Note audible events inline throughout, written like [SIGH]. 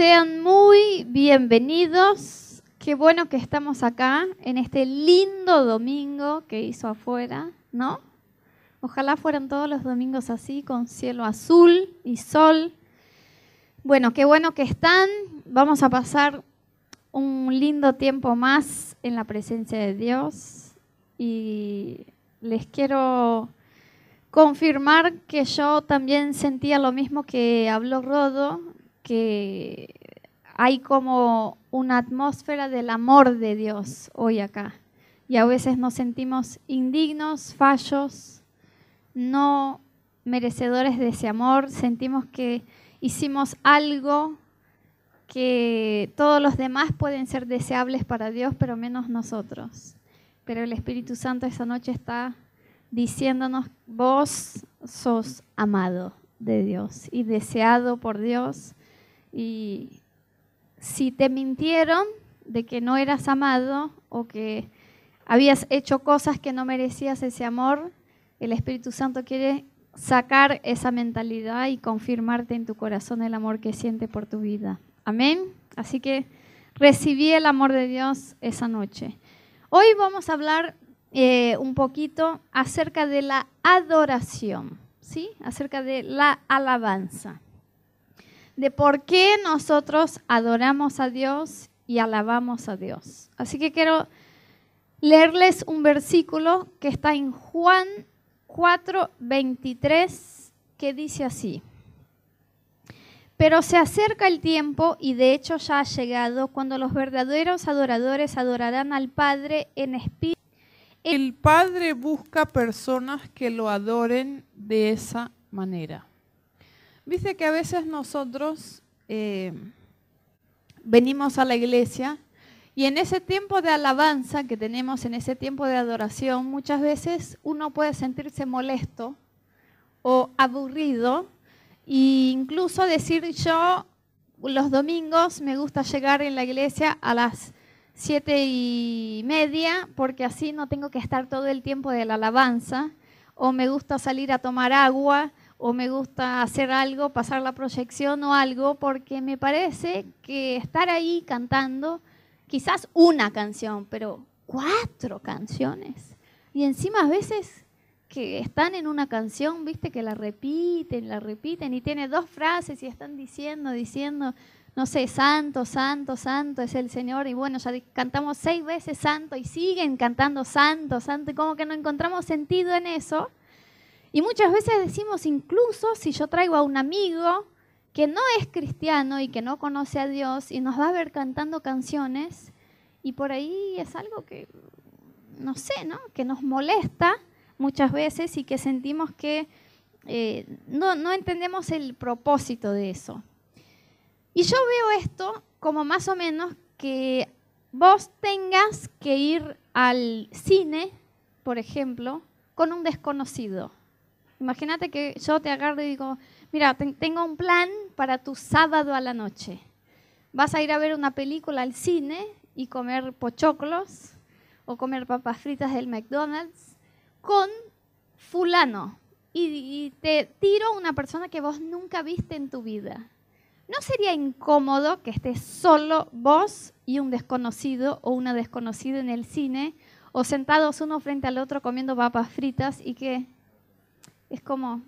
Sean muy bienvenidos. Qué bueno que estamos acá en este lindo domingo que hizo afuera, ¿no? Ojalá fueran todos los domingos así, con cielo azul y sol. Bueno, qué bueno que están. Vamos a pasar un lindo tiempo más en la presencia de Dios. Y les quiero confirmar que yo también sentía lo mismo que habló Rodo, que hay como una atmósfera del amor de Dios hoy acá. Y a veces nos sentimos indignos, fallos, no merecedores de ese amor, sentimos que hicimos algo que todos los demás pueden ser deseables para Dios, pero menos nosotros. Pero el Espíritu Santo esa noche está diciéndonos, vos sos amado de Dios y deseado por Dios. Y si te mintieron de que no eras amado o que habías hecho cosas que no merecías ese amor, el Espíritu Santo quiere sacar esa mentalidad y confirmarte en tu corazón el amor que siente por tu vida. Amén. Así que recibí el amor de Dios esa noche. Hoy vamos a hablar eh, un poquito acerca de la adoración, ¿sí? Acerca de la alabanza. De por qué nosotros adoramos a Dios y alabamos a Dios. Así que quiero leerles un versículo que está en Juan 4:23 que dice así. Pero se acerca el tiempo, y de hecho ya ha llegado, cuando los verdaderos adoradores adorarán al Padre en espíritu. El Padre busca personas que lo adoren de esa manera. Dice que a veces nosotros eh, venimos a la iglesia y en ese tiempo de alabanza que tenemos, en ese tiempo de adoración, muchas veces uno puede sentirse molesto o aburrido e incluso decir yo los domingos me gusta llegar en la iglesia a las siete y media porque así no tengo que estar todo el tiempo de la alabanza o me gusta salir a tomar agua o me gusta hacer algo, pasar la proyección o algo, porque me parece que estar ahí cantando quizás una canción, pero cuatro canciones. Y encima a veces que están en una canción, viste, que la repiten, la repiten y tiene dos frases y están diciendo, diciendo, no sé, santo, santo, santo es el Señor. Y bueno, ya cantamos seis veces santo y siguen cantando santo, santo, y como que no encontramos sentido en eso. Y muchas veces decimos, incluso si yo traigo a un amigo que no es cristiano y que no conoce a Dios y nos va a ver cantando canciones y por ahí es algo que, no sé, ¿no? Que nos molesta muchas veces y que sentimos que eh, no, no entendemos el propósito de eso. Y yo veo esto como más o menos que vos tengas que ir al cine, por ejemplo, con un desconocido. Imagínate que yo te agarro y digo, mira, tengo un plan para tu sábado a la noche. Vas a ir a ver una película al cine y comer pochoclos o comer papas fritas del McDonald's con fulano y, y te tiro una persona que vos nunca viste en tu vida. ¿No sería incómodo que estés solo vos y un desconocido o una desconocida en el cine o sentados uno frente al otro comiendo papas fritas y que es como,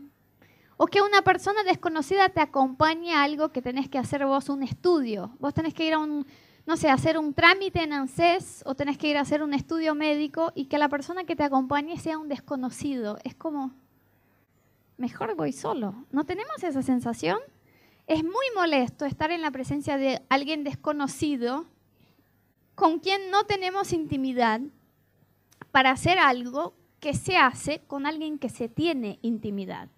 o que una persona desconocida te acompañe a algo que tenés que hacer vos, un estudio. Vos tenés que ir a un, no sé, hacer un trámite en ANSES o tenés que ir a hacer un estudio médico y que la persona que te acompañe sea un desconocido. Es como, mejor voy solo. ¿No tenemos esa sensación? Es muy molesto estar en la presencia de alguien desconocido con quien no tenemos intimidad para hacer algo que se hace con alguien que se tiene intimidad.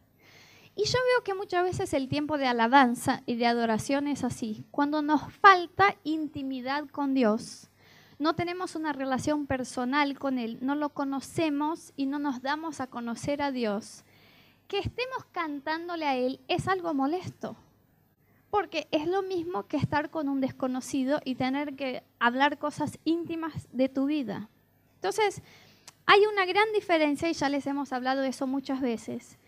Y yo veo que muchas veces el tiempo de alabanza y de adoración es así. Cuando nos falta intimidad con Dios, no tenemos una relación personal con Él, no lo conocemos y no nos damos a conocer a Dios, que estemos cantándole a Él es algo molesto. Porque es lo mismo que estar con un desconocido y tener que hablar cosas íntimas de tu vida. Entonces, hay una gran diferencia, y ya les hemos hablado de eso muchas veces,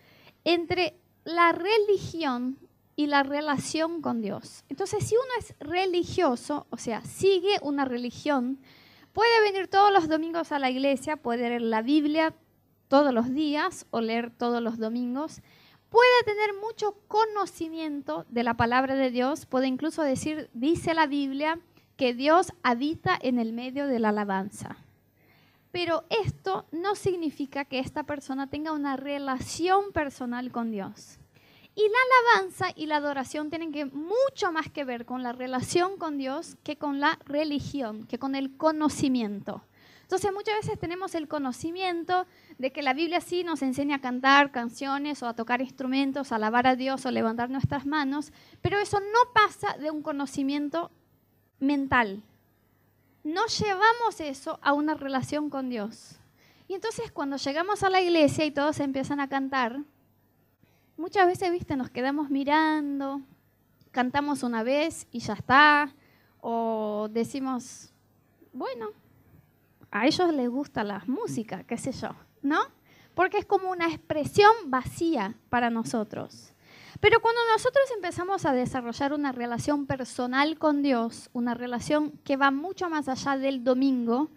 entre la religión y la relación con Dios. Entonces, si uno es religioso, o sea, sigue una religión, puede venir todos los domingos a la iglesia, puede leer la Biblia todos los días o leer todos los domingos, puede tener mucho conocimiento de la palabra de Dios, puede incluso decir, dice la Biblia, que Dios habita en el medio de la alabanza. Pero esto no significa que esta persona tenga una relación personal con Dios. Y la alabanza y la adoración tienen que mucho más que ver con la relación con Dios que con la religión, que con el conocimiento. Entonces muchas veces tenemos el conocimiento de que la Biblia sí nos enseña a cantar canciones o a tocar instrumentos, a alabar a Dios o levantar nuestras manos, pero eso no pasa de un conocimiento mental, no llevamos eso a una relación con Dios. Y entonces cuando llegamos a la iglesia y todos empiezan a cantar, muchas veces, viste, nos quedamos mirando, cantamos una vez y ya está, o decimos, bueno, a ellos les gusta la música, qué sé yo, ¿no? Porque es como una expresión vacía para nosotros. Pero cuando nosotros empezamos a desarrollar una relación personal con Dios, una relación que va mucho más allá del domingo,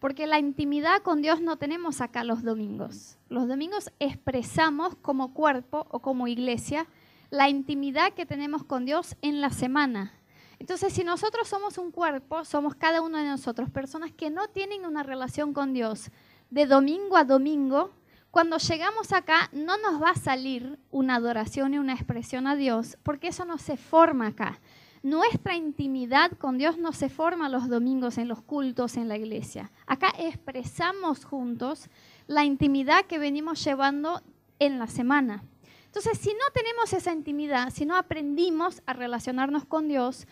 porque la intimidad con Dios no tenemos acá los domingos. Los domingos expresamos como cuerpo o como iglesia la intimidad que tenemos con Dios en la semana. Entonces, si nosotros somos un cuerpo, somos cada uno de nosotros personas que no tienen una relación con Dios de domingo a domingo, cuando llegamos acá no nos va a salir una adoración y una expresión a Dios, porque eso no se forma acá. Nuestra intimidad con Dios no se forma los domingos en los cultos en la iglesia. Acá expresamos juntos la intimidad que venimos llevando en la semana. Entonces, si no tenemos esa intimidad, si no aprendimos a relacionarnos con Dios,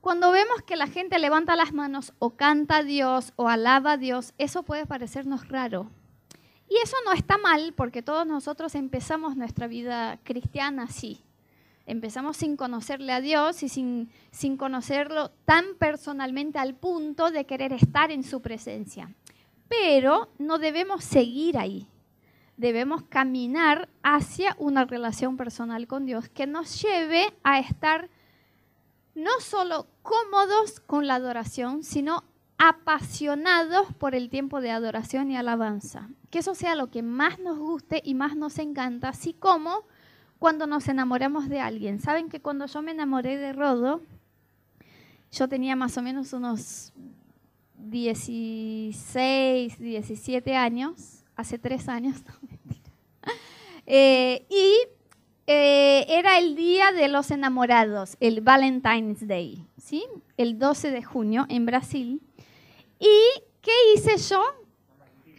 cuando vemos que la gente levanta las manos o canta a Dios o alaba a Dios, eso puede parecernos raro, y eso no está mal porque todos nosotros empezamos nuestra vida cristiana así. Empezamos sin conocerle a Dios y sin, sin conocerlo tan personalmente al punto de querer estar en su presencia. Pero no debemos seguir ahí. Debemos caminar hacia una relación personal con Dios que nos lleve a estar no solo cómodos con la adoración, sino apasionados por el tiempo de adoración y alabanza. Que eso sea lo que más nos guste y más nos encanta, así como cuando nos enamoramos de alguien. Saben que cuando yo me enamoré de Rodo, yo tenía más o menos unos 16, 17 años, hace tres años, [LAUGHS] no, mentira. Eh, y eh, era el día de los enamorados, el Valentine's Day, ¿sí? El 12 de junio en Brasil. ¿Y qué hice yo?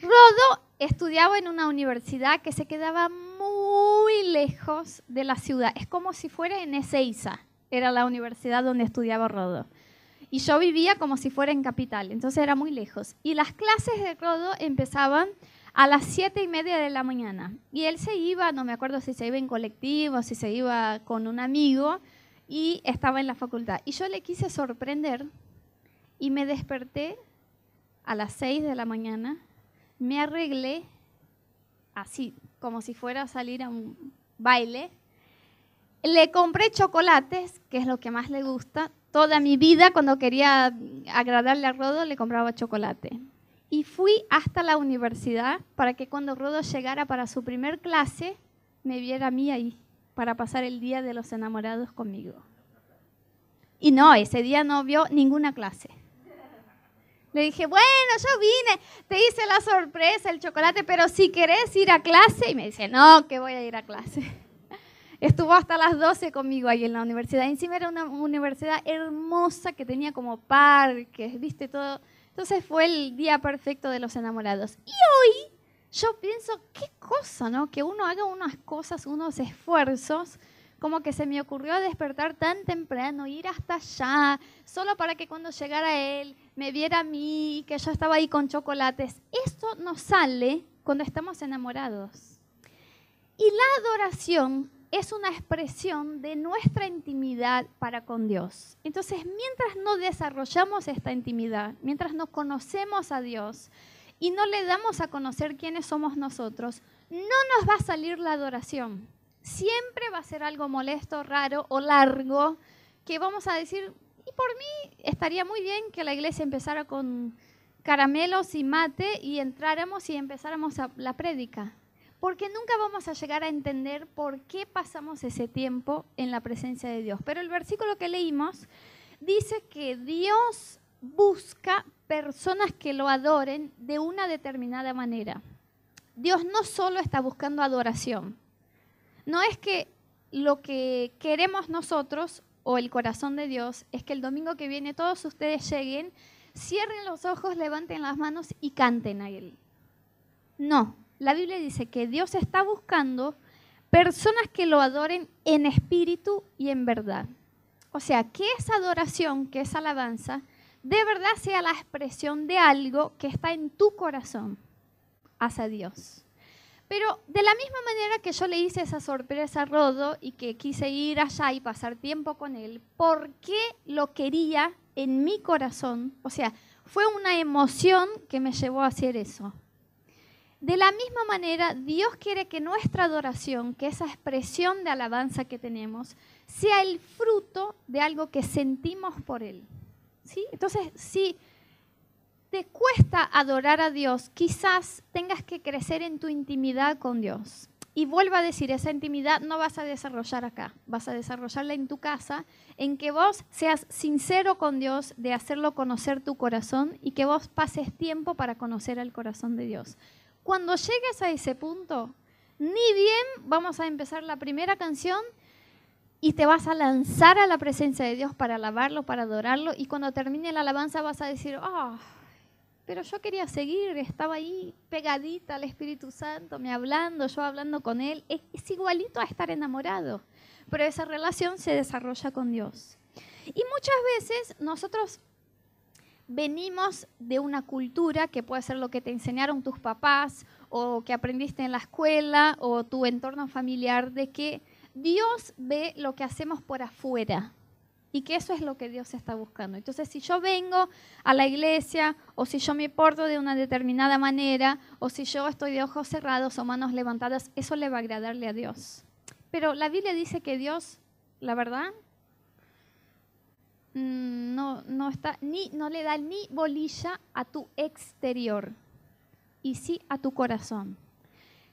Rodo estudiaba en una universidad que se quedaba muy lejos de la ciudad. Es como si fuera en Ezeiza, era la universidad donde estudiaba Rodo. Y yo vivía como si fuera en Capital, entonces era muy lejos. Y las clases de Rodo empezaban a las siete y media de la mañana. Y él se iba, no me acuerdo si se iba en colectivo, si se iba con un amigo, y estaba en la facultad. Y yo le quise sorprender y me desperté a las 6 de la mañana, me arreglé así, como si fuera a salir a un baile. Le compré chocolates, que es lo que más le gusta. Toda mi vida, cuando quería agradarle a Rodo, le compraba chocolate. Y fui hasta la universidad para que cuando Rodo llegara para su primer clase, me viera a mí ahí, para pasar el día de los enamorados conmigo. Y no, ese día no vio ninguna clase. Le dije, bueno, yo vine, te hice la sorpresa, el chocolate, pero si querés ir a clase, y me dice, no, que voy a ir a clase. [LAUGHS] Estuvo hasta las 12 conmigo ahí en la universidad. Encima era una universidad hermosa que tenía como parques, viste todo. Entonces fue el día perfecto de los enamorados. Y hoy yo pienso, qué cosa, ¿no? Que uno haga unas cosas, unos esfuerzos como que se me ocurrió despertar tan temprano, ir hasta allá, solo para que cuando llegara él me viera a mí, que yo estaba ahí con chocolates. Esto nos sale cuando estamos enamorados. Y la adoración es una expresión de nuestra intimidad para con Dios. Entonces, mientras no desarrollamos esta intimidad, mientras no conocemos a Dios y no le damos a conocer quiénes somos nosotros, no nos va a salir la adoración Siempre va a ser algo molesto, raro o largo, que vamos a decir, y por mí estaría muy bien que la iglesia empezara con caramelos y mate y entráramos y empezáramos a la prédica. Porque nunca vamos a llegar a entender por qué pasamos ese tiempo en la presencia de Dios. Pero el versículo que leímos dice que Dios busca personas que lo adoren de una determinada manera. Dios no solo está buscando adoración. No es que lo que queremos nosotros o el corazón de Dios es que el domingo que viene todos ustedes lleguen, cierren los ojos, levanten las manos y canten a Él. No, la Biblia dice que Dios está buscando personas que lo adoren en espíritu y en verdad. O sea, que esa adoración, que esa alabanza, de verdad sea la expresión de algo que está en tu corazón hacia Dios. Pero de la misma manera que yo le hice esa sorpresa a Rodo y que quise ir allá y pasar tiempo con él, ¿por qué lo quería en mi corazón? O sea, fue una emoción que me llevó a hacer eso. De la misma manera, Dios quiere que nuestra adoración, que esa expresión de alabanza que tenemos, sea el fruto de algo que sentimos por Él. ¿Sí? Entonces, si te cuesta adorar a Dios, quizás tengas que crecer en tu intimidad con Dios. Y vuelvo a decir, esa intimidad no vas a desarrollar acá, vas a desarrollarla en tu casa, en que vos seas sincero con Dios, de hacerlo conocer tu corazón y que vos pases tiempo para conocer el corazón de Dios. Cuando llegues a ese punto, ni bien vamos a empezar la primera canción y te vas a lanzar a la presencia de Dios para alabarlo, para adorarlo, y cuando termine la alabanza vas a decir, ah, pero yo quería seguir, estaba ahí pegadita al Espíritu Santo, me hablando, yo hablando con Él, es, es igualito a estar enamorado, pero esa relación se desarrolla con Dios. Y muchas veces nosotros venimos de una cultura que puede ser lo que te enseñaron tus papás o que aprendiste en la escuela o tu entorno familiar, de que Dios ve lo que hacemos por afuera y que eso es lo que Dios está buscando. Entonces, si yo vengo a la iglesia o si yo me porto de una determinada manera o si yo estoy de ojos cerrados o manos levantadas, eso le va a agradarle a Dios. Pero la Biblia dice que Dios, la verdad, mm, no, no, le da ni bolilla a tu exterior y sí a tu corazón.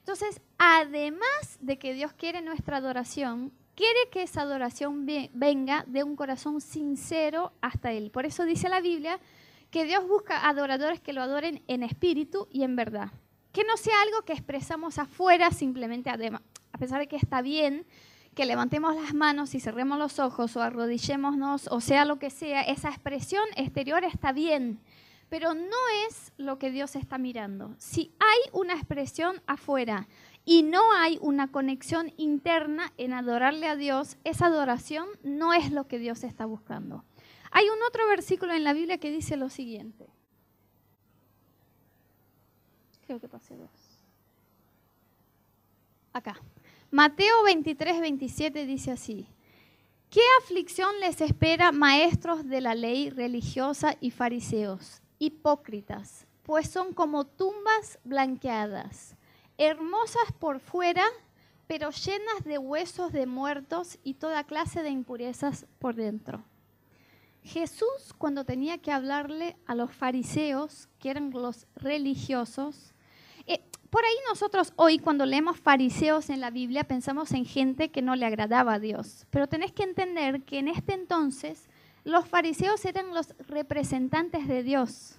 Entonces, además de que Dios quiere nuestra adoración, quiere que esa adoración venga de un corazón sincero hasta Él. Por eso dice la Biblia que Dios busca adoradores que lo adoren en espíritu y en verdad. Que no sea algo que expresamos afuera simplemente, a pesar de que está bien que levantemos las manos y cerremos los ojos o arrodillémonos o sea lo que sea, esa expresión exterior está bien pero no es lo que Dios está mirando. Si hay una expresión afuera y no hay una conexión interna en adorarle a Dios, esa adoración no es lo que Dios está buscando. Hay un otro versículo en la Biblia que dice lo siguiente. Creo que pasé dos. Acá. Mateo 23, 27 dice así. ¿Qué aflicción les espera maestros de la ley religiosa y fariseos? hipócritas, pues son como tumbas blanqueadas, hermosas por fuera, pero llenas de huesos de muertos y toda clase de impurezas por dentro. Jesús, cuando tenía que hablarle a los fariseos, que eran los religiosos, eh, por ahí nosotros hoy cuando leemos fariseos en la Biblia pensamos en gente que no le agradaba a Dios, pero tenés que entender que en este entonces los fariseos eran los representantes de Dios.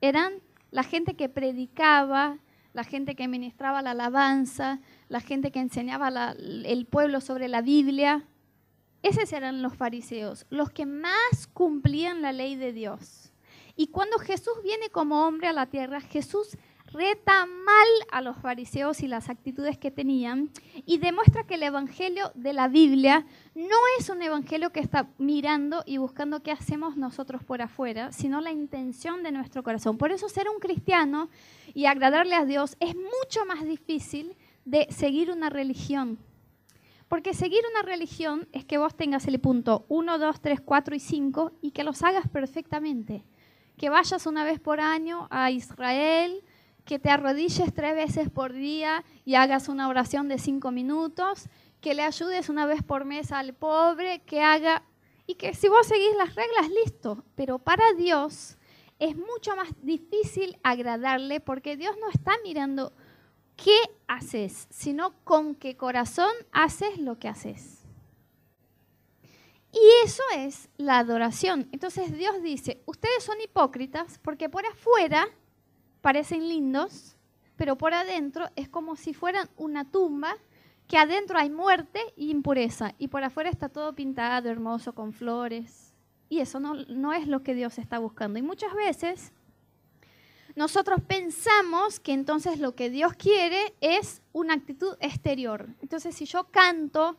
Eran la gente que predicaba, la gente que ministraba la alabanza, la gente que enseñaba el pueblo sobre la Biblia. Esos eran los fariseos, los que más cumplían la ley de Dios. Y cuando Jesús viene como hombre a la tierra, Jesús reta mal a los fariseos y las actitudes que tenían y demuestra que el evangelio de la Biblia no es un evangelio que está mirando y buscando qué hacemos nosotros por afuera, sino la intención de nuestro corazón. Por eso ser un cristiano y agradarle a Dios es mucho más difícil de seguir una religión. Porque seguir una religión es que vos tengas el punto 1, 2, 3, 4 y 5 y que los hagas perfectamente. Que vayas una vez por año a Israel, que te arrodilles tres veces por día y hagas una oración de cinco minutos, que le ayudes una vez por mes al pobre, que haga, y que si vos seguís las reglas, listo. Pero para Dios es mucho más difícil agradarle porque Dios no está mirando qué haces, sino con qué corazón haces lo que haces. Y eso es la adoración. Entonces Dios dice, ustedes son hipócritas porque por afuera parecen lindos, pero por adentro es como si fueran una tumba que adentro hay muerte y impureza y por afuera está todo pintado, hermoso, con flores. Y eso no, no es lo que Dios está buscando. Y muchas veces nosotros pensamos que entonces lo que Dios quiere es una actitud exterior. Entonces si yo canto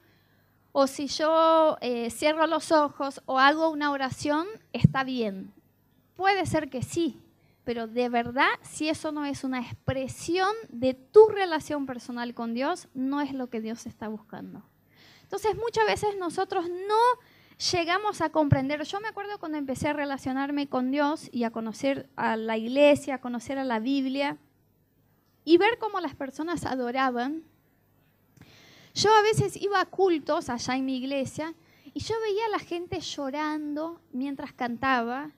o si yo eh, cierro los ojos o hago una oración, está bien. Puede ser que sí, pero de verdad, si eso no es una expresión de tu relación personal con Dios, no es lo que Dios está buscando. Entonces muchas veces nosotros no llegamos a comprender. Yo me acuerdo cuando empecé a relacionarme con Dios y a conocer a la iglesia, a conocer a la Biblia y ver cómo las personas adoraban. Yo a veces iba a cultos allá en mi iglesia y yo veía a la gente llorando mientras cantaba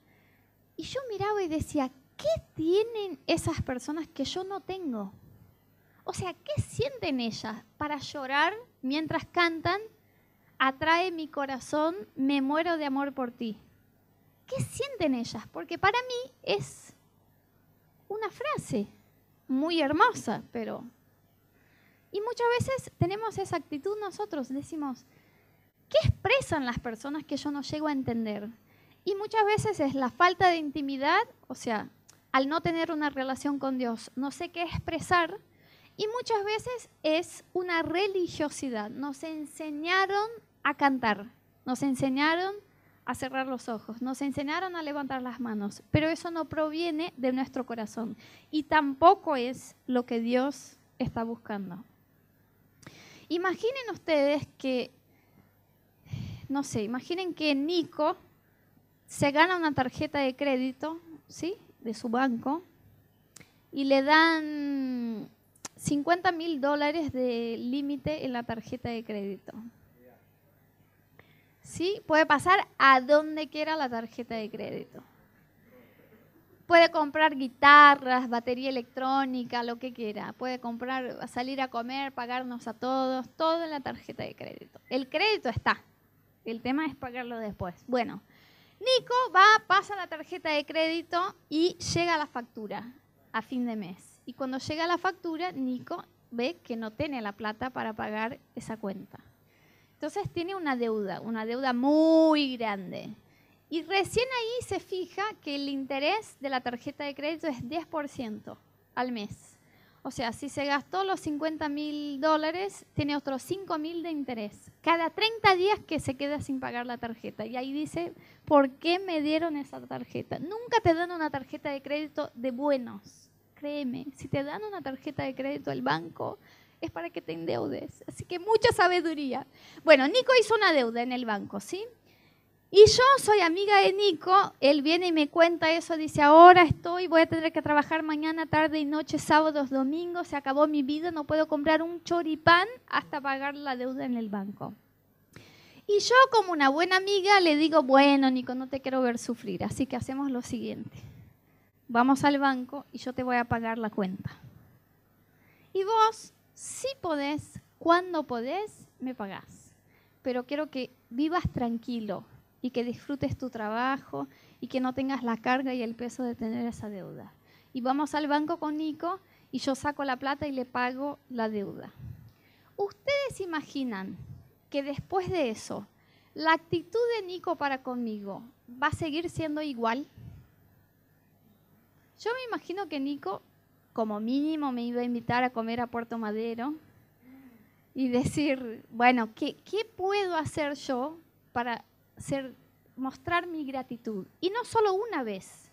y yo miraba y decía, ¿qué tienen esas personas que yo no tengo? O sea, ¿qué sienten ellas para llorar mientras cantan atrae mi corazón, me muero de amor por ti. ¿Qué sienten ellas? Porque para mí es una frase muy hermosa, pero... Y muchas veces tenemos esa actitud nosotros, decimos, ¿qué expresan las personas que yo no llego a entender? Y muchas veces es la falta de intimidad, o sea, al no tener una relación con Dios, no sé qué expresar, y muchas veces es una religiosidad. Nos enseñaron a cantar, nos enseñaron a cerrar los ojos, nos enseñaron a levantar las manos, pero eso no proviene de nuestro corazón y tampoco es lo que Dios está buscando. Imaginen ustedes que, no sé, imaginen que Nico se gana una tarjeta de crédito, ¿sí? De su banco y le dan 50 mil dólares de límite en la tarjeta de crédito. ¿sí? Puede pasar a donde quiera la tarjeta de crédito. Puede comprar guitarras, batería electrónica, lo que quiera. Puede comprar, salir a comer, pagarnos a todos, todo en la tarjeta de crédito. El crédito está. El tema es pagarlo después. Bueno, Nico va, pasa la tarjeta de crédito y llega la factura a fin de mes. Y cuando llega la factura, Nico ve que no tiene la plata para pagar esa cuenta. Entonces tiene una deuda, una deuda muy grande. Y recién ahí se fija que el interés de la tarjeta de crédito es 10% al mes. O sea, si se gastó los 50 mil dólares, tiene otros 5 mil de interés. Cada 30 días que se queda sin pagar la tarjeta. Y ahí dice, ¿por qué me dieron esa tarjeta? Nunca te dan una tarjeta de crédito de buenos. Créeme, si te dan una tarjeta de crédito al banco, es para que te endeudes. Así que mucha sabiduría. Bueno, Nico hizo una deuda en el banco, ¿sí? Y yo soy amiga de Nico, él viene y me cuenta eso, dice, ahora estoy, voy a tener que trabajar mañana, tarde y noche, sábados, domingos, se acabó mi vida, no puedo comprar un choripán hasta pagar la deuda en el banco. Y yo como una buena amiga le digo, bueno, Nico, no te quiero ver sufrir, así que hacemos lo siguiente. Vamos al banco y yo te voy a pagar la cuenta. Y vos si podés, cuando podés, me pagás. Pero quiero que vivas tranquilo y que disfrutes tu trabajo y que no tengas la carga y el peso de tener esa deuda. Y vamos al banco con Nico y yo saco la plata y le pago la deuda. ¿Ustedes imaginan que después de eso, la actitud de Nico para conmigo va a seguir siendo igual? Yo me imagino que Nico como mínimo me iba a invitar a comer a Puerto Madero y decir, bueno, ¿qué, puedo hacer yo para mostrar mi gratitud? Y no solo una vez.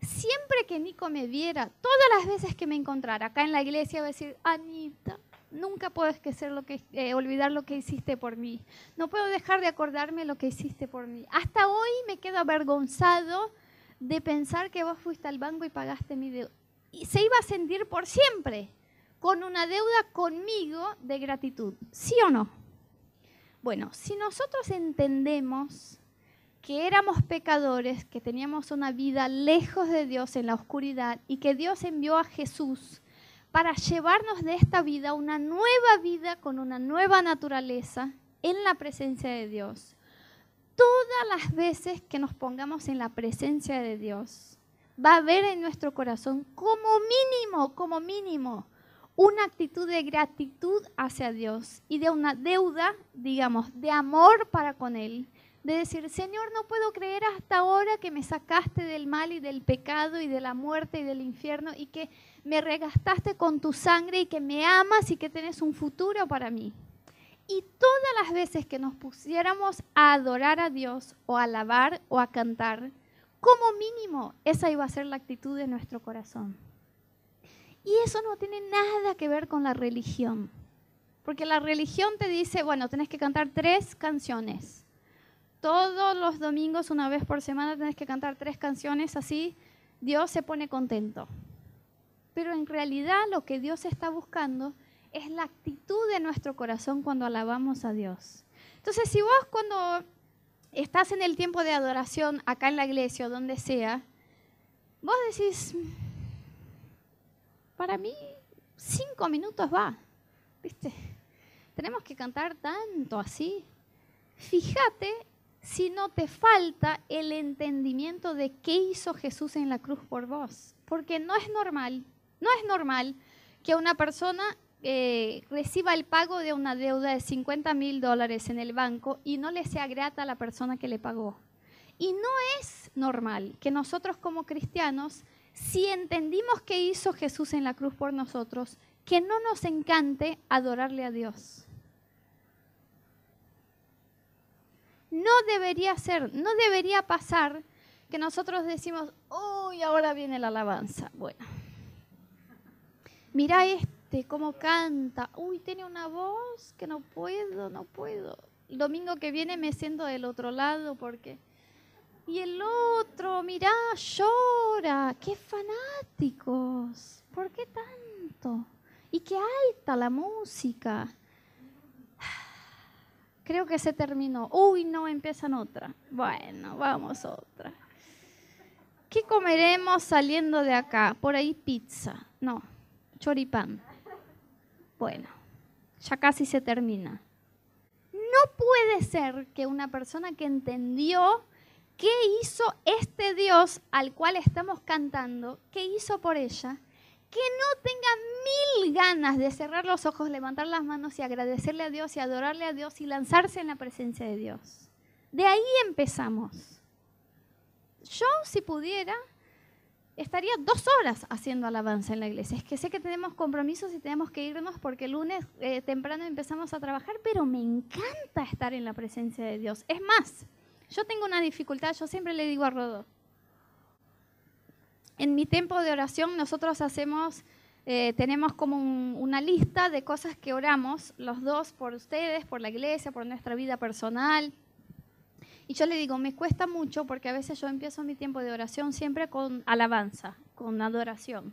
Siempre que Nico me viera, todas las veces que me encontrara acá en la iglesia, a decir, Anita, nunca puedo esquecer lo que, eh, olvidar lo que hiciste por mí. No puedo dejar de acordarme lo que hiciste por mí. Hasta hoy me quedo avergonzado de pensar que vos fuiste al banco y pagaste mi deuda y se iba a sentir por siempre con una deuda conmigo de gratitud. ¿Sí o no? Bueno, si nosotros entendemos que éramos pecadores, que teníamos una vida lejos de Dios en la oscuridad y que Dios envió a Jesús para llevarnos de esta vida una nueva vida con una nueva naturaleza en la presencia de Dios. Todas las veces que nos pongamos en la presencia de Dios, va a haber en nuestro corazón como mínimo, como mínimo, una actitud de gratitud hacia Dios y de una deuda, digamos, de amor para con Él. De decir, Señor, no puedo creer hasta ahora que me sacaste del mal y del pecado y de la muerte y del infierno y que me regastaste con tu sangre y que me amas y que tienes un futuro para mí. Y todas las veces que nos pusiéramos a adorar a Dios o a alabar o a cantar, como mínimo, esa iba a ser la actitud de nuestro corazón. Y eso no tiene nada que ver con la religión. Porque la religión te dice, bueno, tenés que cantar tres canciones. Todos los domingos, una vez por semana, tenés que cantar tres canciones, así Dios se pone contento. Pero en realidad lo que Dios está buscando es la actitud de nuestro corazón cuando alabamos a Dios. Entonces, si vos cuando estás en el tiempo de adoración acá en la iglesia o donde sea, vos decís, para mí cinco minutos va, ¿viste? Tenemos que cantar tanto así. Fíjate si no te falta el entendimiento de qué hizo Jesús en la cruz por vos. Porque no es normal, no es normal que una persona eh, reciba el pago de una deuda de 50 mil dólares en el banco y no le sea grata a la persona que le pagó. Y no es normal que nosotros como cristianos si entendimos que hizo Jesús en la cruz por nosotros, que no nos encante adorarle a Dios. No debería ser, no debería pasar que nosotros decimos, uy, ahora viene la alabanza. Bueno, mira este, cómo canta. Uy, tiene una voz que no puedo, no puedo. El domingo que viene me siento del otro lado porque y el otro, mirá, llora. ¡Qué fanáticos! ¿Por qué tanto? Y qué alta la música. Creo que se terminó. Uy, no, empiezan otra. Bueno, vamos otra. ¿Qué comeremos saliendo de acá? Por ahí pizza. No, choripán. Bueno, ya casi se termina. No puede ser que una persona que entendió ¿Qué hizo este Dios al cual estamos cantando? ¿Qué hizo por ella? Que no tenga mil ganas de cerrar los ojos, levantar las manos y agradecerle a Dios y adorarle a Dios y lanzarse en la presencia de Dios. De ahí empezamos. Yo, si pudiera, estaría dos horas haciendo alabanza en la iglesia. Es que sé que tenemos compromisos y tenemos que irnos porque el lunes eh, temprano empezamos a trabajar, pero me encanta estar en la presencia de Dios. Es más, yo tengo una dificultad, yo siempre le digo a Rodo, en mi tiempo de oración nosotros hacemos, eh, tenemos como una lista de cosas que oramos, los dos por ustedes, por la iglesia, por nuestra vida personal. Y yo le digo, me cuesta mucho porque a veces yo empiezo mi tiempo de oración siempre con alabanza, con adoración.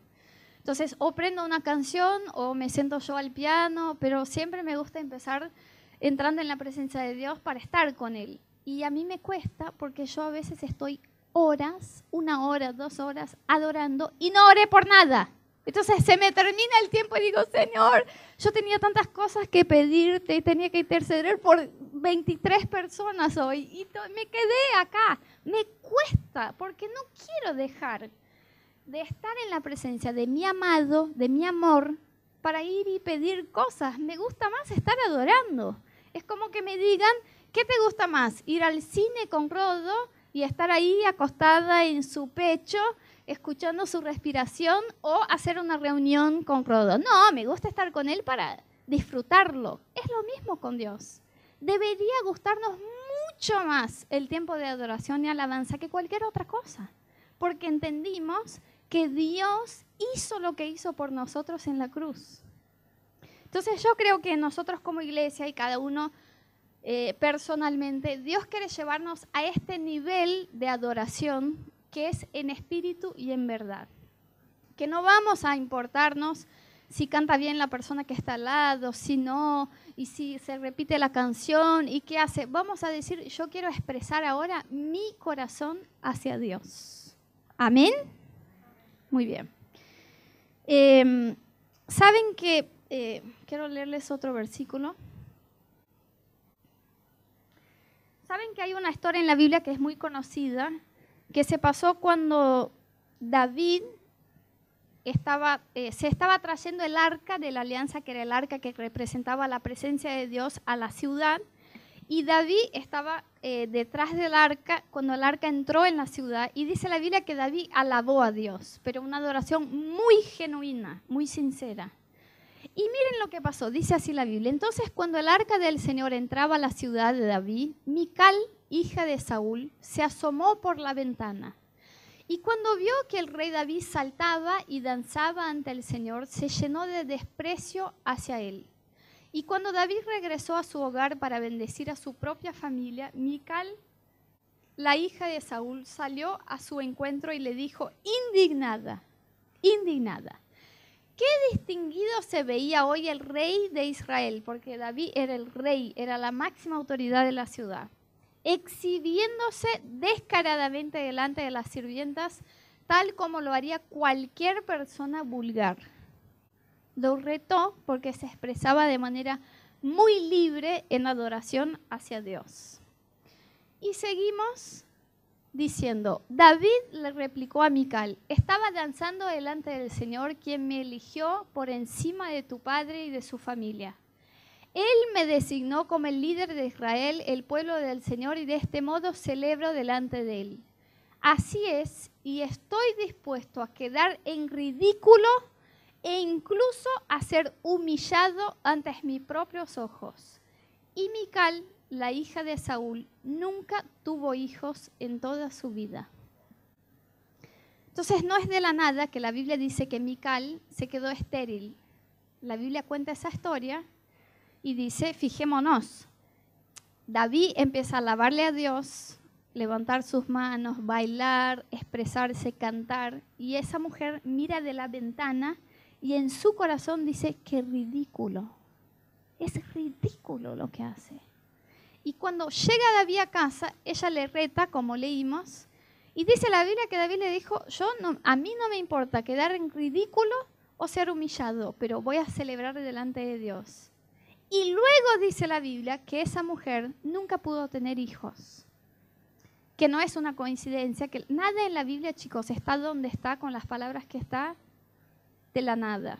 Entonces, o prendo una canción o me siento yo al piano, pero siempre me gusta empezar entrando en la presencia de Dios para estar con Él. Y a mí me cuesta porque yo a veces estoy horas, una hora, dos horas, adorando y no oré por nada. Entonces se me termina el tiempo y digo, Señor, yo tenía tantas cosas que pedirte tenía que interceder por 23 personas hoy y me quedé acá. Me cuesta porque no quiero dejar de estar en la presencia de mi amado, de mi amor, para ir y pedir cosas. Me gusta más estar adorando. Es como que me digan, ¿Qué te gusta más? ¿Ir al cine con Rodo y estar ahí acostada en su pecho, escuchando su respiración o hacer una reunión con Rodo? No, me gusta estar con él para disfrutarlo. Es lo mismo con Dios. Debería gustarnos mucho más el tiempo de adoración y alabanza que cualquier otra cosa, porque entendimos que Dios hizo lo que hizo por nosotros en la cruz. Entonces yo creo que nosotros como iglesia y cada uno eh, personalmente, Dios quiere llevarnos a este nivel de adoración que es en espíritu y en verdad. Que no vamos a importarnos si canta bien la persona que está al lado, si no, y si se repite la canción, y qué hace. Vamos a decir, yo quiero expresar ahora mi corazón hacia Dios. Amén. Muy bien. Em, Saben que, eh, quiero leerles otro versículo. Saben que hay una historia en la Biblia que es muy conocida, que se pasó cuando David eh, se estaba trayendo el arca de la alianza, que era el arca que representaba la presencia de Dios a la ciudad. Y David estaba eh, detrás del arca cuando el arca entró en la ciudad. Y dice la Biblia que David alabó a Dios, pero una adoración muy genuina, muy sincera. Y miren lo que pasó, dice así la Biblia. Entonces cuando el arca del Señor entraba a la ciudad de David, Mical, hija de Saúl, se asomó por la ventana y cuando vio que el rey David saltaba y danzaba ante el Señor, se llenó de desprecio hacia él. Y cuando David regresó a su hogar para bendecir a su propia familia, Mical, la hija de Saúl, salió a su encuentro y le dijo, indignada, indignada, qué distinguido se veía hoy el rey de Israel, porque David era el rey, era la máxima autoridad de la ciudad exhibiéndose descaradamente delante de las sirvientas, tal como lo haría cualquier persona vulgar. Lo retó porque se expresaba de manera muy libre en adoración hacia Dios. Y seguimos diciendo, David le replicó a Mical, estaba danzando delante del Señor quien me eligió por encima de tu padre y de su familia. Él me designó como el líder de Israel, el pueblo del Señor, y de este modo celebro delante de Él. Así es, y estoy dispuesto a quedar en ridículo e incluso a ser humillado ante mis propios ojos. Y Mical, la hija de Saúl, nunca tuvo hijos en toda su vida. Entonces no es de la nada que la Biblia dice que Mical se quedó estéril. La Biblia cuenta esa historia y dice, fijémonos, David empieza a alabarle a Dios, levantar sus manos, bailar, expresarse, cantar, y esa mujer mira de la ventana y en su corazón dice, qué ridículo, es ridículo lo que hace. Y cuando llega David a casa, ella le reta, como leímos, y dice la Biblia que David le dijo, yo a mí no me importa quedar en ridículo o ser humillado, pero voy a celebrar delante de Dios. Y luego dice la Biblia que esa mujer nunca pudo tener hijos. Que no es una coincidencia, que nada en la Biblia, chicos, está donde está con las palabras que está de la nada.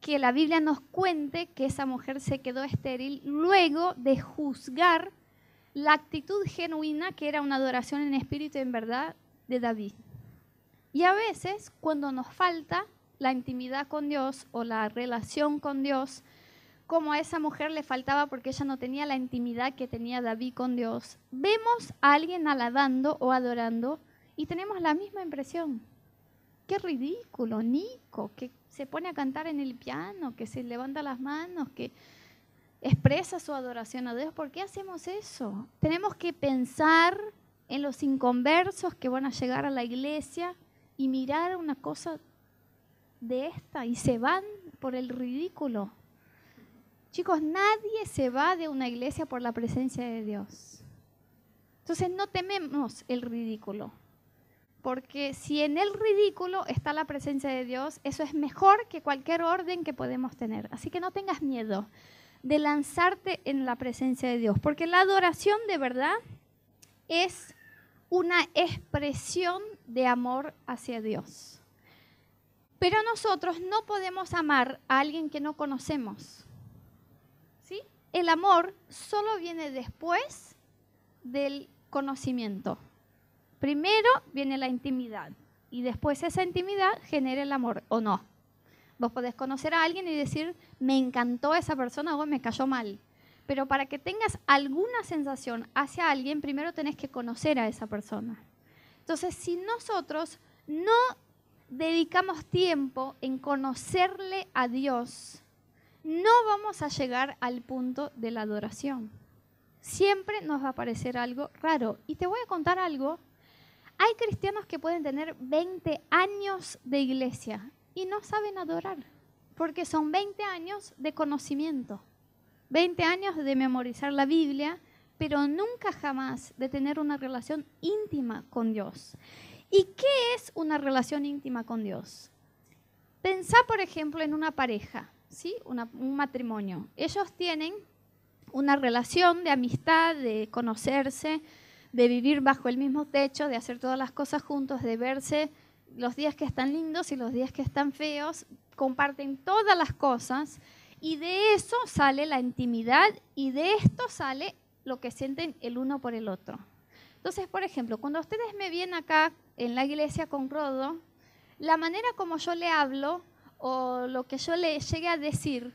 Que la Biblia nos cuente que esa mujer se quedó estéril luego de juzgar la actitud genuina que era una adoración en espíritu y en verdad de David. Y a veces, cuando nos falta la intimidad con Dios o la relación con Dios, como a esa mujer le faltaba porque ella no tenía la intimidad que tenía David con Dios. Vemos a alguien alabando o adorando y tenemos la misma impresión. Qué ridículo, Nico, que se pone a cantar en el piano, que se levanta las manos, que expresa su adoración a Dios. ¿Por qué hacemos eso? Tenemos que pensar en los inconversos que van a llegar a la iglesia y mirar una cosa de esta y se van por el ridículo. Chicos, nadie se va de una iglesia por la presencia de Dios. Entonces no tememos el ridículo, porque si en el ridículo está la presencia de Dios, eso es mejor que cualquier orden que podemos tener. Así que no tengas miedo de lanzarte en la presencia de Dios, porque la adoración de verdad es una expresión de amor hacia Dios. Pero nosotros no podemos amar a alguien que no conocemos el amor solo viene después del conocimiento. Primero viene la intimidad y después esa intimidad genera el amor o no. Vos podés conocer a alguien y decir, me encantó esa persona o me cayó mal. Pero para que tengas alguna sensación hacia alguien, primero tenés que conocer a esa persona. Entonces, si nosotros no dedicamos tiempo en conocerle a Dios, no vamos a llegar al punto de la adoración. Siempre nos va a parecer algo raro. Y te voy a contar algo. Hay cristianos que pueden tener 20 años de iglesia y no saben adorar. Porque son 20 años de conocimiento, 20 años de memorizar la Biblia, pero nunca jamás de tener una relación íntima con Dios. ¿Y qué es una relación íntima con Dios? Pensá, por ejemplo, en una pareja, ¿sí? un matrimonio. Ellos tienen una relación de amistad, de conocerse, de vivir bajo el mismo techo, de hacer todas las cosas juntos, de verse los días que están lindos y los días que están feos, comparten todas las cosas y de eso sale la intimidad y de esto sale lo que sienten el uno por el otro. Entonces, por ejemplo, cuando ustedes me vienen acá en la iglesia con Rodo, la manera como yo le hablo o lo que yo le llegue a decir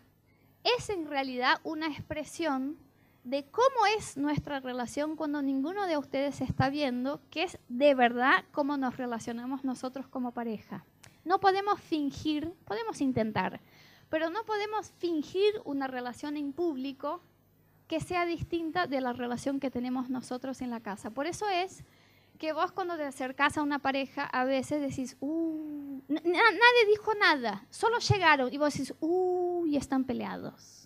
es en realidad una expresión de cómo es nuestra relación cuando ninguno de ustedes está viendo, que es de verdad cómo nos relacionamos nosotros como pareja. No podemos fingir, podemos intentar, pero no podemos fingir una relación en público que sea distinta de la relación que tenemos nosotros en la casa. Por eso es que vos cuando te acercás a una pareja a veces decís, uh, nadie dijo nada, solo llegaron y vos decís, uy, y están peleados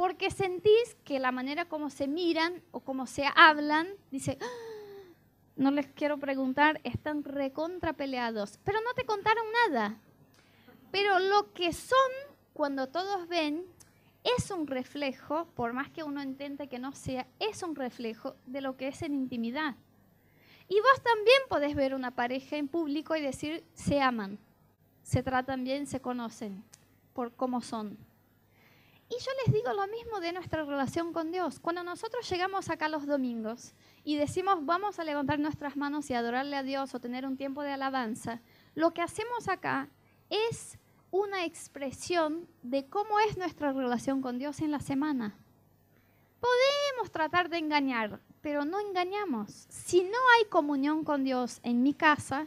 porque sentís que la manera como se miran o como se hablan, dice, ah, no les quiero preguntar, están recontra peleados, pero no te contaron nada. Pero lo que son cuando todos ven es un reflejo, por más que uno intente que no sea, es un reflejo de lo que es en intimidad. Y vos también podés ver una pareja en público y decir, se aman, se tratan bien, se conocen por cómo son. Y yo les digo lo mismo de nuestra relación con Dios. Cuando nosotros llegamos acá los domingos y decimos vamos a levantar nuestras manos y adorarle a Dios o tener un tiempo de alabanza, lo que hacemos acá es una expresión de cómo es nuestra relación con Dios en la semana. Podemos tratar de engañar, pero no engañamos. Si no hay comunión con Dios en mi casa,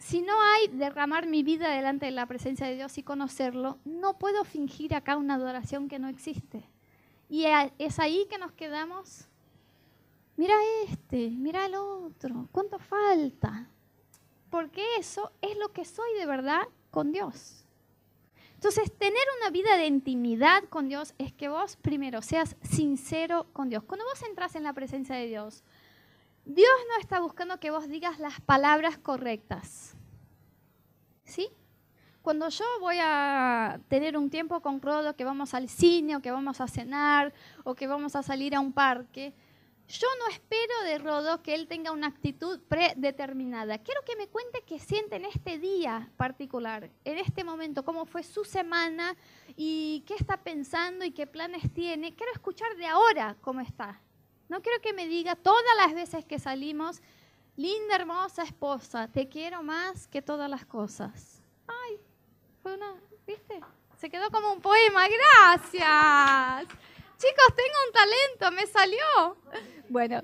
si no hay derramar mi vida delante de la presencia de Dios y conocerlo, no puedo fingir acá una adoración que no existe. Y es ahí que nos quedamos. Mira este, mira el otro, ¿cuánto falta? Porque eso es lo que soy de verdad con Dios. Entonces, tener una vida de intimidad con Dios es que vos primero seas sincero con Dios. Cuando vos entras en la presencia de Dios, Dios no está buscando que vos digas las palabras correctas. ¿Sí? Cuando yo voy a tener un tiempo con Rodo, que vamos al cine, o que vamos a cenar, o que vamos a salir a un parque, yo no espero de Rodo que él tenga una actitud predeterminada. Quiero que me cuente qué siente en este día particular, en este momento, cómo fue su semana y qué está pensando y qué planes tiene. Quiero escuchar de ahora cómo está. No quiero que me diga todas las veces que salimos, linda, hermosa esposa, te quiero más que todas las cosas. Ay, fue una, ¿viste? Se quedó como un poema, gracias. Chicos, tengo un talento, me salió. Bueno,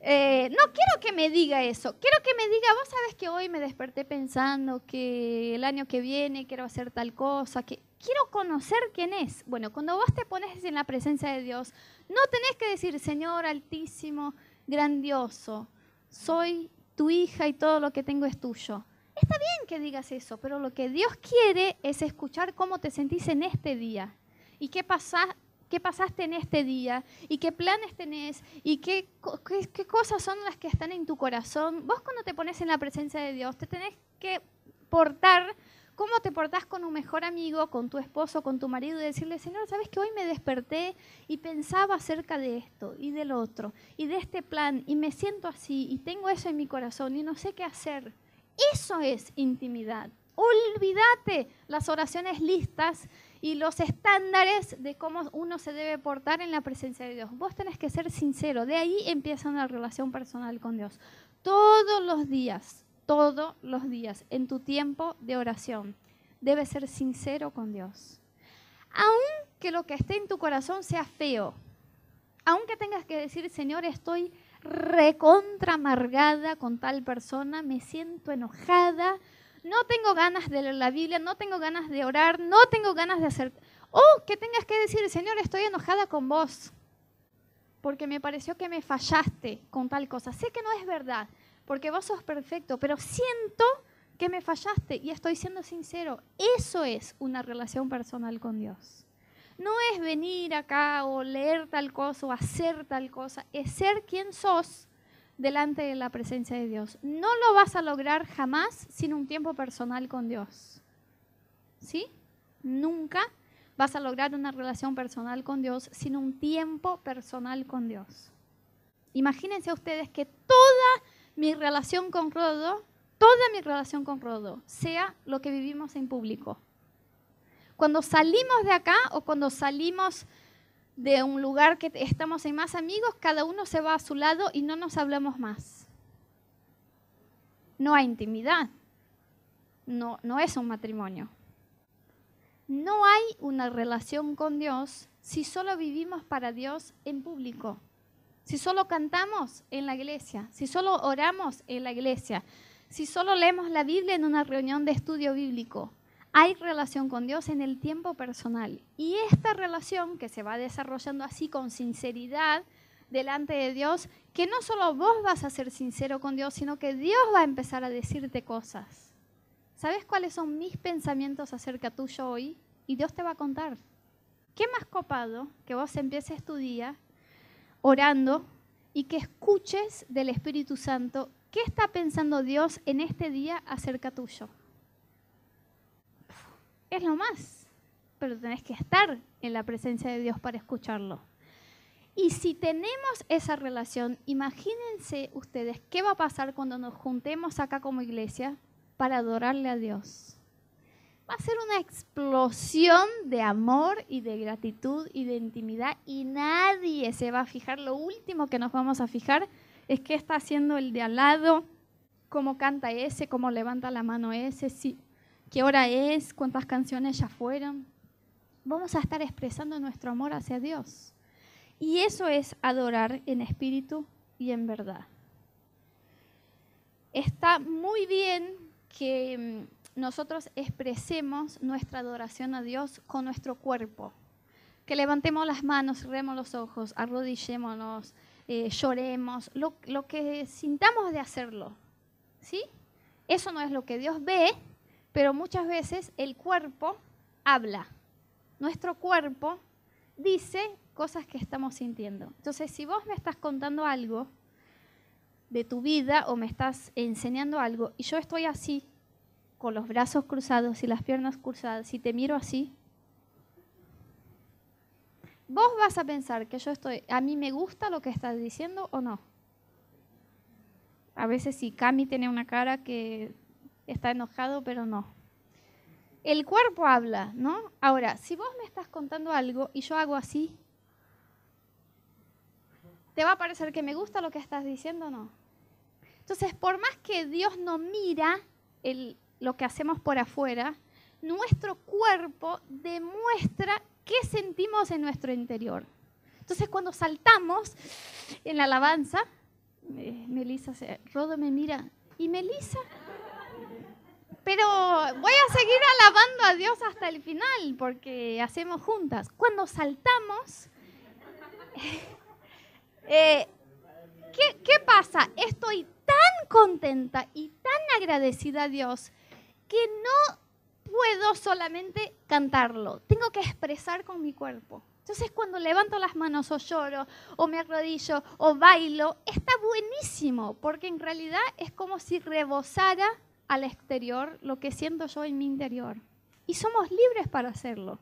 eh, no quiero que me diga eso, quiero que me diga, vos sabes que hoy me desperté pensando que el año que viene quiero hacer tal cosa, que quiero conocer quién es. Bueno, cuando vos te pones en la presencia de Dios, no tenés que decir, Señor altísimo, grandioso, soy tu hija y todo lo que tengo es tuyo. Está bien que digas eso, pero lo que Dios quiere es escuchar cómo te sentís en este día y qué, pasaste en este día y qué planes tenés y qué, qué cosas son las que están en tu corazón. Vos cuando te pones en la presencia de Dios te tenés que portar cómo te portás con un mejor amigo, con tu esposo, con tu marido, y decirle, Señor, ¿sabes que hoy me desperté y pensaba acerca de esto y del otro y de este plan y me siento así y tengo eso en mi corazón y no sé qué hacer? Eso es intimidad. Olvídate las oraciones listas y los estándares de cómo uno se debe portar en la presencia de Dios. Vos tenés que ser sincero. De ahí empieza una relación personal con Dios. Todos los días todos los días en tu tiempo de oración. Debes ser sincero con Dios. Aunque lo que esté en tu corazón sea feo, aunque tengas que decir, Señor, estoy recontra amargada con tal persona, me siento enojada, no tengo ganas de leer la Biblia, no tengo ganas de orar, no tengo ganas de hacer... O que tengas que decir, Señor, estoy enojada con vos, porque me pareció que me fallaste con tal cosa. Sé que no es verdad, porque vos sos perfecto, pero siento que me fallaste y estoy siendo sincero. Eso es una relación personal con Dios. No es venir acá o leer tal cosa o hacer tal cosa, es ser quien sos delante de la presencia de Dios. No lo vas a lograr jamás sin un tiempo personal con Dios. ¿Sí? Nunca vas a lograr una relación personal con Dios sin un tiempo personal con Dios. Imagínense ustedes que toda mi relación con Rodo, toda mi relación con Rodo, sea lo que vivimos en público. Cuando salimos de acá o cuando salimos de un lugar que estamos en más amigos, cada uno se va a su lado y no nos hablamos más. No hay intimidad. No, no es un matrimonio. No hay una relación con Dios si solo vivimos para Dios en público. Si solo cantamos en la iglesia, si solo oramos en la iglesia, si solo leemos la Biblia en una reunión de estudio bíblico, hay relación con Dios en el tiempo personal. Y esta relación que se va desarrollando así con sinceridad delante de Dios, que no solo vos vas a ser sincero con Dios, sino que Dios va a empezar a decirte cosas. ¿Sabes cuáles son mis pensamientos acerca tuyo hoy? Y Dios te va a contar. ¿Qué más copado que vos empieces tu día orando y que escuches del Espíritu Santo qué está pensando Dios en este día acerca tuyo? es lo más, pero tenés que estar en la presencia de Dios para escucharlo. Y si tenemos esa relación, imagínense ustedes qué va a pasar cuando nos juntemos acá como iglesia para adorarle a Dios. Va a ser una explosión de amor y de gratitud y de intimidad y nadie se va a fijar. Lo último que nos vamos a fijar es qué está haciendo el de al lado, cómo canta ese, cómo levanta la mano ese, si qué hora es, cuántas canciones ya fueron. Vamos a estar expresando nuestro amor hacia Dios. Y eso es adorar en espíritu y en verdad. Está muy bien que mm, nosotros expresemos nuestra adoración a Dios con nuestro cuerpo. Que levantemos las manos, cerremos los ojos, arrodillémonos, eh, lloremos, lo, lo que sintamos de hacerlo. ¿Sí? Eso no es lo que Dios ve, pero muchas veces el cuerpo habla. Nuestro cuerpo dice cosas que estamos sintiendo. Entonces, si vos me estás contando algo de tu vida o me estás enseñando algo y yo estoy así, con los brazos cruzados y las piernas cruzadas, y te miro así, vos vas a pensar que yo estoy, a mí me gusta lo que estás diciendo o no. A veces si Cami tiene una cara que está enojado, pero no. El cuerpo habla, ¿no? Ahora, si vos me estás contando algo y yo hago así, ¿te va a parecer que me gusta lo que estás diciendo o no? Entonces, por más que Dios no mira lo que hacemos por afuera, nuestro cuerpo demuestra qué sentimos en nuestro interior. Entonces, cuando saltamos en la alabanza, eh, Melissa, Rodo me mira, ¿y Melissa? pero voy a seguir alabando a Dios hasta el final porque hacemos juntas. Cuando saltamos, [LAUGHS] eh, ¿qué, ¿qué pasa? Estoy tan contenta y tan agradecida a Dios que no puedo solamente cantarlo, tengo que expresar con mi cuerpo. Entonces cuando levanto las manos o lloro o me arrodillo o bailo, está buenísimo porque en realidad es como si rebosara al exterior lo que siento yo en mi interior. Y somos libres para hacerlo.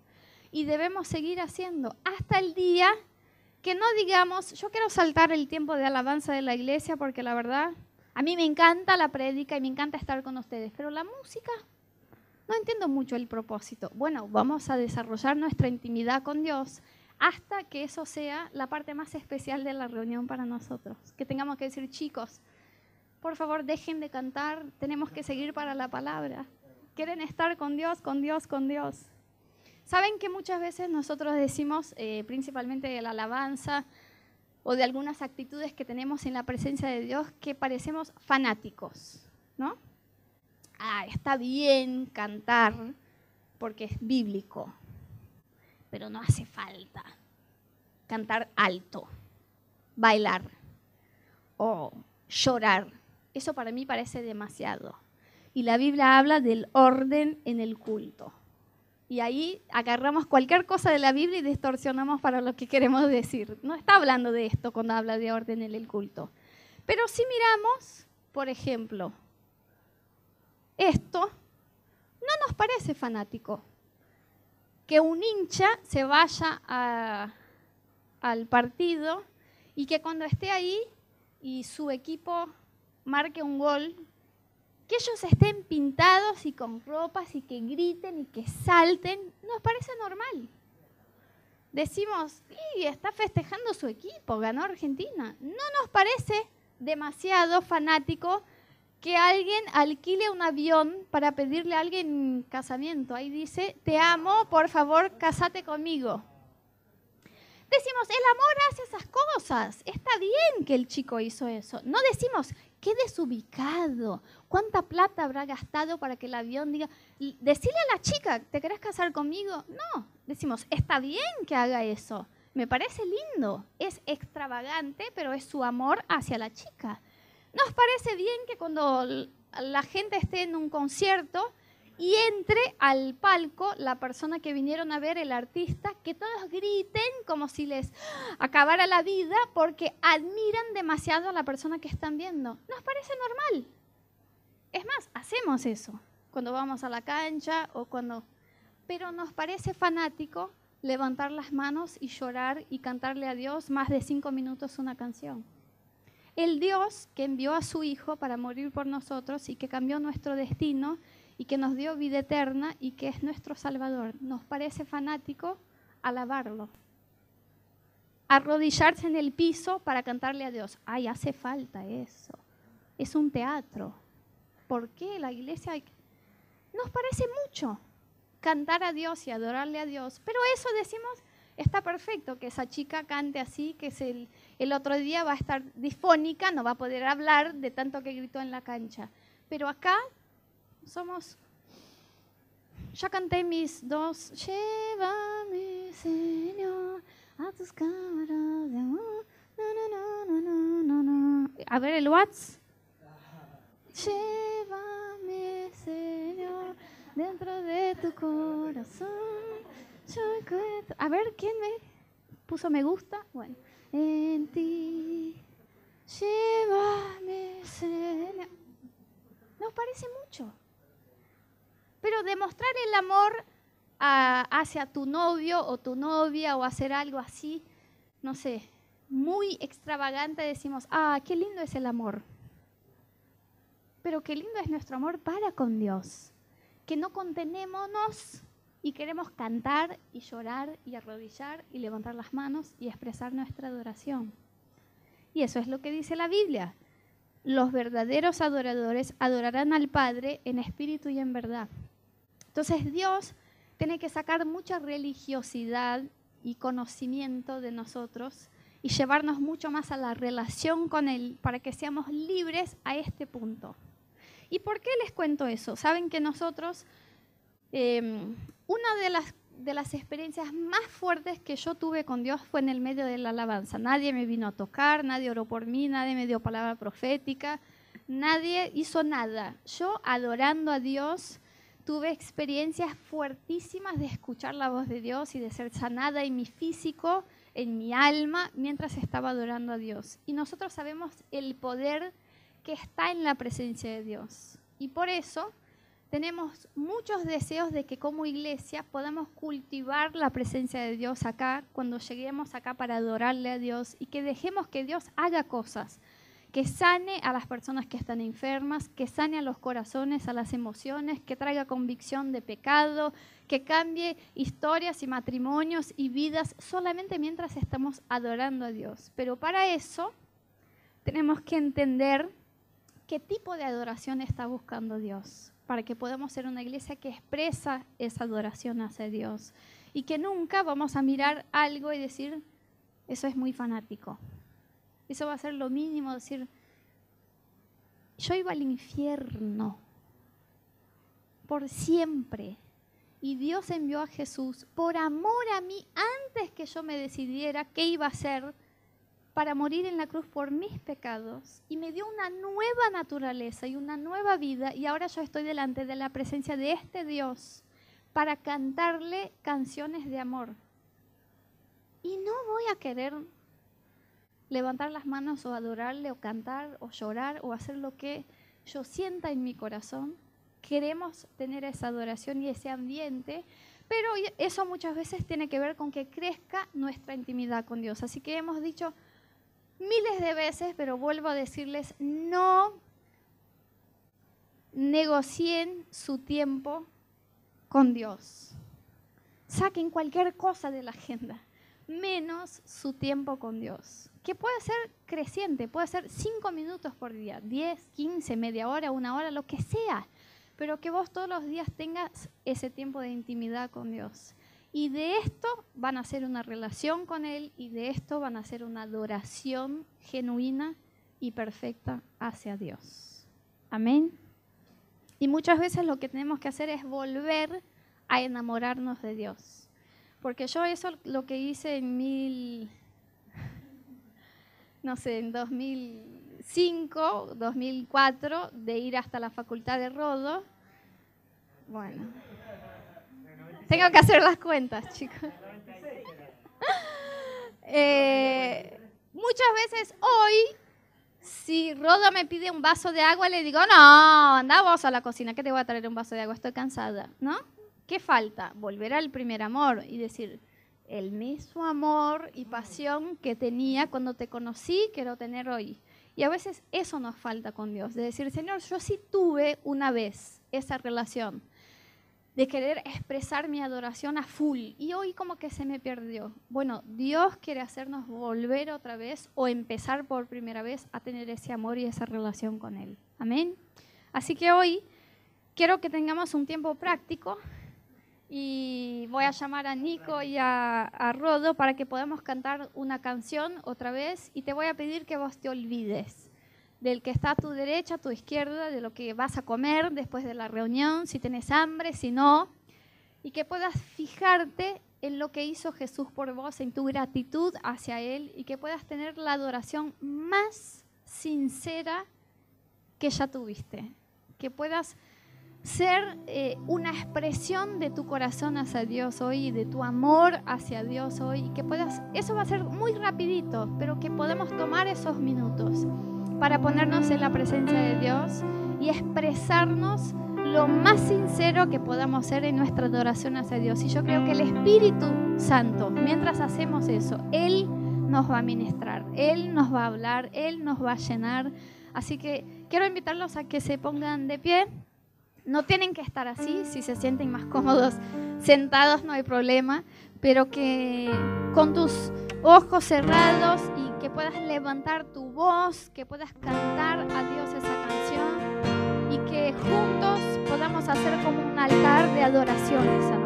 Y debemos seguir haciendo hasta el día que no digamos, yo quiero saltar el tiempo de alabanza de la iglesia porque la verdad, a mí me encanta la prédica y me encanta estar con ustedes, pero la música, no entiendo mucho el propósito. Bueno, vamos a desarrollar nuestra intimidad con Dios hasta que eso sea la parte más especial de la reunión para nosotros. Que tengamos que decir, chicos, por favor, dejen de cantar, tenemos que seguir para la palabra. Quieren estar con Dios, con Dios, con Dios. Saben que muchas veces nosotros decimos, eh, principalmente de la alabanza o de algunas actitudes que tenemos en la presencia de Dios, que parecemos fanáticos, ¿no? Ah, está bien cantar porque es bíblico, pero no hace falta cantar alto, bailar o llorar eso para mí parece demasiado. y la Biblia habla del orden en el culto. Y ahí agarramos cualquier cosa de la Biblia y distorsionamos para lo que queremos decir. No está hablando de esto cuando habla de orden en el culto. Pero si miramos, por ejemplo, esto, no nos parece fanático. Que un hincha se vaya al partido y que cuando esté ahí y su equipo marque un gol, que ellos estén pintados y con ropas y que griten y que salten, nos parece normal. Decimos, y está festejando su equipo, ganó Argentina. No nos parece demasiado fanático que alguien alquile un avión para pedirle a alguien casamiento. Ahí dice, te amo, por favor, casate conmigo. Decimos, el amor hace esas cosas. Está bien que el chico hizo eso. No decimos, qué desubicado. ¿Cuánta plata habrá gastado para que el avión diga, decirle a la chica, ¿te querés casar conmigo? No, decimos, está bien que haga eso. Me parece lindo. Es extravagante, pero es su amor hacia la chica. Nos parece bien que cuando la gente esté en un concierto, y entre al palco la persona que vinieron a ver, el artista, que todos griten como si les acabara la vida porque admiran demasiado a la persona que están viendo. Nos parece normal. Es más, hacemos eso cuando vamos a la cancha o cuando... Pero nos parece fanático levantar las manos y llorar y cantarle a Dios más de cinco minutos una canción. El Dios que envió a su Hijo para morir por nosotros y que cambió nuestro destino y que nos dio vida eterna y que es nuestro Salvador. Nos parece fanático alabarlo. Arrodillarse en el piso para cantarle a Dios. Ay, hace falta eso. Es un teatro. ¿Por qué la iglesia Nos parece mucho cantar a Dios y adorarle a Dios, pero eso decimos, está perfecto que esa chica cante así, que el, el otro día va a estar disfónica, no va a poder hablar de tanto que gritó en la cancha. Pero acá somos. Ya canté mis dos. Llévame, Señor, a tus cámaras de amor. A ver el Whats. Llévame, Señor, dentro de tu corazón. A ver, ¿quién me puso me gusta? Bueno, en ti. Llévame, Señor. Nos parece mucho. Pero demostrar el amor hacia tu novio o tu novia o hacer algo así, no sé, muy extravagante, decimos, ah, qué lindo es el amor. Pero qué lindo es nuestro amor para con Dios. Que no contenémonos y queremos cantar y llorar y arrodillar y levantar las manos y expresar nuestra adoración. Y eso es lo que dice la Biblia. Los verdaderos adoradores adorarán al Padre en espíritu y en verdad. Entonces Dios tiene que sacar mucha religiosidad y conocimiento de nosotros y llevarnos mucho más a la relación con Él para que seamos libres a este punto. ¿Y por qué les cuento eso? Saben que nosotros, em, una de las, de las experiencias más fuertes que yo tuve con Dios fue en el medio de la alabanza. Nadie me vino a tocar, nadie oró por mí, nadie me dio palabra profética, nadie hizo nada. Yo adorando a Dios tuve experiencias fuertísimas de escuchar la voz de Dios y de ser sanada en mi físico, en mi alma, mientras estaba adorando a Dios. Y nosotros sabemos el poder que está en la presencia de Dios. Y por eso tenemos muchos deseos de que como iglesia podamos cultivar la presencia de Dios acá, cuando lleguemos acá para adorarle a Dios y que dejemos que Dios haga cosas que sane a las personas que están enfermas, que sane a los corazones, a las emociones, que traiga convicción de pecado, que cambie historias y matrimonios y vidas solamente mientras estamos adorando a Dios. Pero para eso tenemos que entender qué tipo de adoración está buscando Dios, para que podamos ser una iglesia que expresa esa adoración hacia Dios y que nunca vamos a mirar algo y decir, eso es muy fanático, eso va a ser lo mínimo, decir, yo iba al infierno por siempre. Y Dios envió a Jesús por amor a mí antes que yo me decidiera qué iba a hacer para morir en la cruz por mis pecados y me dio una nueva naturaleza y una nueva vida y ahora yo estoy delante de la presencia de este Dios para cantarle canciones de amor. Y no voy a querer levantar las manos o adorarle o cantar o llorar o hacer lo que yo sienta en mi corazón. Queremos tener esa adoración y ese ambiente, pero eso muchas veces tiene que ver con que crezca nuestra intimidad con Dios. Así que hemos dicho, miles de veces, pero vuelvo a decirles, no negocien su tiempo con Dios. Saquen cualquier cosa de la agenda, menos su tiempo con Dios, que puede ser creciente, puede ser cinco minutos por día, 10, 15, media hora, una hora, lo que sea, pero que vos todos los días tengas ese tiempo de intimidad con Dios. Y de esto van a ser una relación con Él y de esto van a ser una adoración genuina y perfecta hacia Dios. Amén. Y muchas veces lo que tenemos que hacer es volver a enamorarnos de Dios. Porque yo eso lo que hice en mil, no sé, en 2005, 2004, de ir hasta la facultad de Rodo. Bueno, tengo que hacer las cuentas, chicos. [LAUGHS] Eh, muchas veces hoy, si Rodo me pide un vaso de agua, le digo, no, anda vos a la cocina, que te voy a traer un vaso de agua, estoy cansada, ¿no? ¿Qué falta? Volver al primer amor y decir, el mismo amor y pasión que tenía cuando te conocí, quiero tener hoy. Y a veces eso nos falta con Dios, de decir, Señor, yo sí tuve una vez esa relación de querer expresar mi adoración a full. Y hoy como que se me perdió. Bueno, Dios quiere hacernos volver otra vez o empezar por primera vez a tener ese amor y esa relación con Él. Amén. Así que hoy quiero que tengamos un tiempo práctico y voy a llamar a Nico y a, a Rodo para que podamos cantar una canción otra vez. Y te voy a pedir que vos te olvides del que está a tu derecha, a tu izquierda, de lo que vas a comer después de la reunión, si tienes hambre, si no, y que puedas fijarte en lo que hizo Jesús por vos, en tu gratitud hacia Él, y que puedas tener la adoración más sincera que ya tuviste, que puedas ser eh, una expresión de tu corazón hacia Dios hoy, de tu amor hacia Dios hoy, que puedas, eso va a ser muy rapidito, pero que podemos tomar esos minutos para ponernos en la presencia de Dios y expresarnos lo más sincero que podamos ser en nuestra adoración hacia Dios. Y yo creo que el Espíritu Santo, mientras hacemos eso, Él nos va a ministrar, Él nos va a hablar, Él nos va a llenar. Así que quiero invitarlos a que se pongan de pie. No tienen que estar así, si se sienten más cómodos sentados no hay problema, pero que con tus ojos cerrados y que puedas levantar tu voz, que puedas cantar a Dios esa canción y que juntos podamos hacer como un altar de adoración